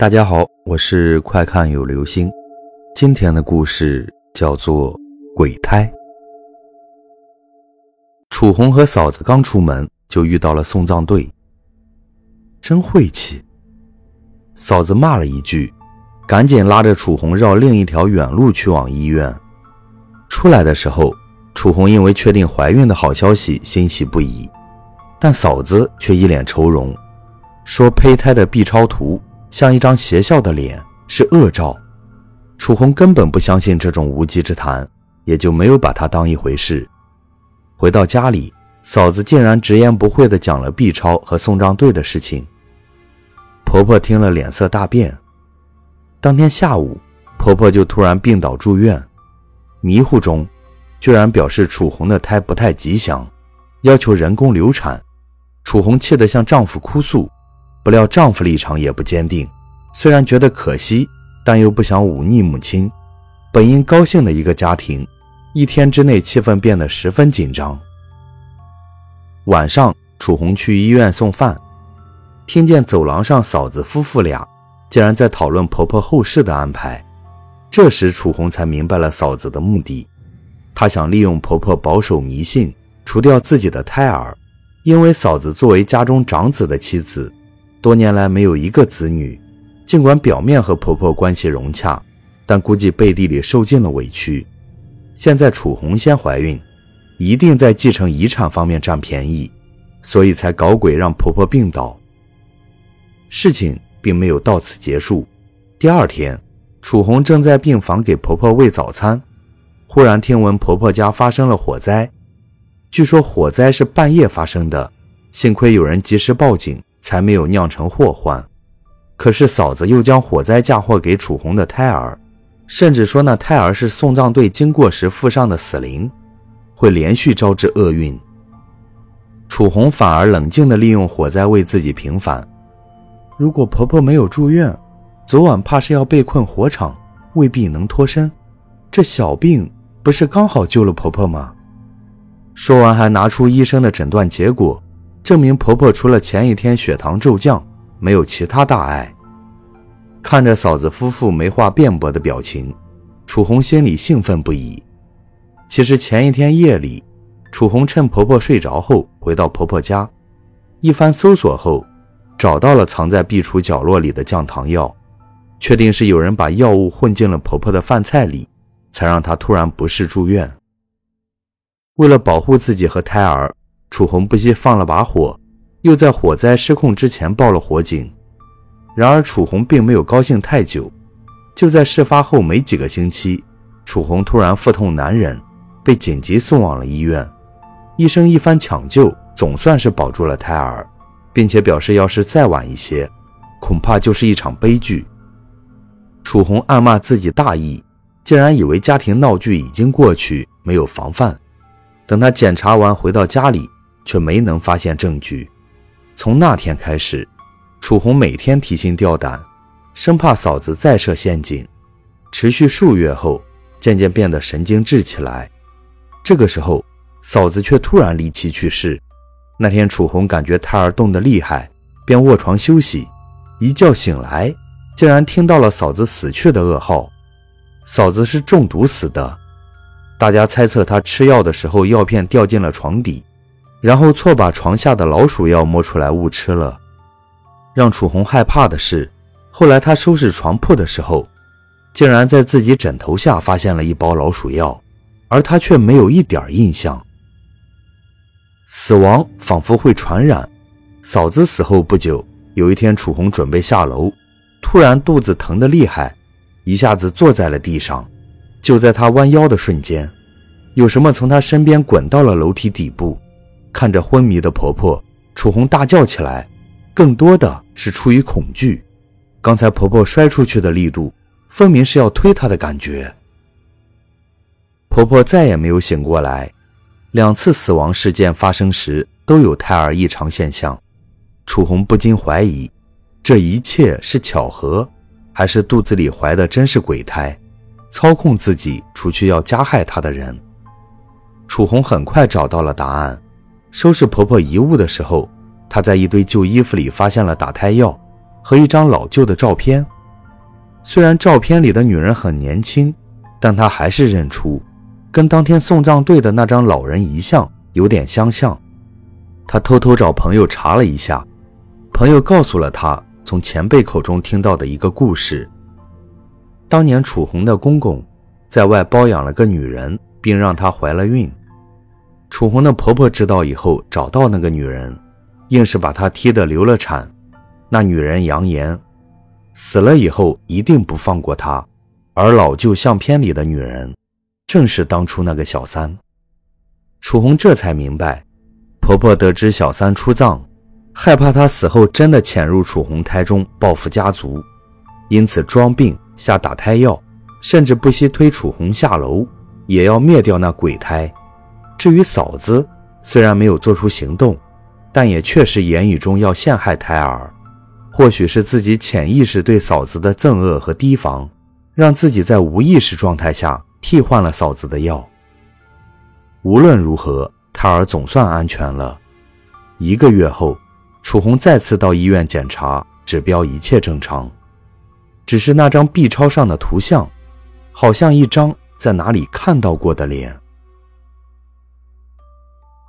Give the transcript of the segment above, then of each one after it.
大家好，我是快看有流星。今天的故事叫做《鬼胎》。楚红和嫂子刚出门就遇到了送葬队，真晦气！嫂子骂了一句，赶紧拉着楚红绕另一条远路去往医院。出来的时候，楚红因为确定怀孕的好消息欣喜不已，但嫂子却一脸愁容，说胚胎的 B 超图。像一张邪笑的脸，是恶兆。楚红根本不相信这种无稽之谈，也就没有把它当一回事。回到家里，嫂子竟然直言不讳地讲了 B 超和送葬队的事情。婆婆听了脸色大变。当天下午，婆婆就突然病倒住院，迷糊中，居然表示楚红的胎不太吉祥，要求人工流产。楚红气得向丈夫哭诉。不料丈夫立场也不坚定，虽然觉得可惜，但又不想忤逆母亲。本应高兴的一个家庭，一天之内气氛变得十分紧张。晚上，楚红去医院送饭，听见走廊上嫂子夫妇俩竟然在讨论婆婆后事的安排。这时，楚红才明白了嫂子的目的，她想利用婆婆保守迷信，除掉自己的胎儿，因为嫂子作为家中长子的妻子。多年来没有一个子女，尽管表面和婆婆关系融洽，但估计背地里受尽了委屈。现在楚红先怀孕，一定在继承遗产方面占便宜，所以才搞鬼让婆婆病倒。事情并没有到此结束。第二天，楚红正在病房给婆婆喂早餐，忽然听闻婆婆家发生了火灾。据说火灾是半夜发生的，幸亏有人及时报警。才没有酿成祸患，可是嫂子又将火灾嫁祸给楚红的胎儿，甚至说那胎儿是送葬队经过时附上的死灵，会连续招致厄运。楚红反而冷静地利用火灾为自己平反。如果婆婆没有住院，昨晚怕是要被困火场，未必能脱身。这小病不是刚好救了婆婆吗？说完，还拿出医生的诊断结果。证明婆婆除了前一天血糖骤降，没有其他大碍。看着嫂子夫妇没话辩驳的表情，楚红心里兴奋不已。其实前一天夜里，楚红趁婆婆睡着后回到婆婆家，一番搜索后，找到了藏在壁橱角落里的降糖药，确定是有人把药物混进了婆婆的饭菜里，才让她突然不适住院。为了保护自己和胎儿。楚红不惜放了把火，又在火灾失控之前报了火警。然而，楚红并没有高兴太久。就在事发后没几个星期，楚红突然腹痛难忍，被紧急送往了医院。医生一番抢救，总算是保住了胎儿，并且表示，要是再晚一些，恐怕就是一场悲剧。楚红暗骂自己大意，竟然以为家庭闹剧已经过去，没有防范。等他检查完，回到家里。却没能发现证据。从那天开始，楚红每天提心吊胆，生怕嫂子再设陷阱。持续数月后，渐渐变得神经质起来。这个时候，嫂子却突然离奇去世。那天，楚红感觉胎儿动得厉害，便卧床休息。一觉醒来，竟然听到了嫂子死去的噩耗。嫂子是中毒死的，大家猜测她吃药的时候药片掉进了床底。然后错把床下的老鼠药摸出来误吃了。让楚红害怕的是，后来她收拾床铺的时候，竟然在自己枕头下发现了一包老鼠药，而她却没有一点印象。死亡仿佛会传染。嫂子死后不久，有一天楚红准备下楼，突然肚子疼得厉害，一下子坐在了地上。就在她弯腰的瞬间，有什么从她身边滚到了楼梯底部。看着昏迷的婆婆，楚红大叫起来，更多的是出于恐惧。刚才婆婆摔出去的力度，分明是要推她的感觉。婆婆再也没有醒过来。两次死亡事件发生时都有胎儿异常现象，楚红不禁怀疑，这一切是巧合，还是肚子里怀的真是鬼胎，操控自己除去要加害她的人？楚红很快找到了答案。收拾婆婆遗物的时候，她在一堆旧衣服里发现了打胎药和一张老旧的照片。虽然照片里的女人很年轻，但他还是认出，跟当天送葬队的那张老人遗像有点相像。他偷偷找朋友查了一下，朋友告诉了他从前辈口中听到的一个故事：当年楚红的公公在外包养了个女人，并让她怀了孕。楚红的婆婆知道以后，找到那个女人，硬是把她踢得流了产。那女人扬言。死了以后一定不放过她，而老旧相片里的女人，正是当初那个小三。楚红这才明白，婆婆得知小三出葬，害怕她死后真的潜入楚红胎中报复家族，因此装病下打胎药，甚至不惜推楚红下楼，也要灭掉那鬼胎。至于嫂子，虽然没有做出行动，但也确实言语中要陷害胎儿。或许是自己潜意识对嫂子的憎恶和提防，让自己在无意识状态下替换了嫂子的药。无论如何，胎儿总算安全了。一个月后，楚红再次到医院检查，指标一切正常，只是那张 B 超上的图像，好像一张在哪里看到过的脸。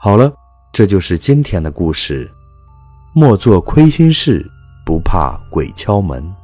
好了，这就是今天的故事。莫做亏心事。不怕鬼敲门。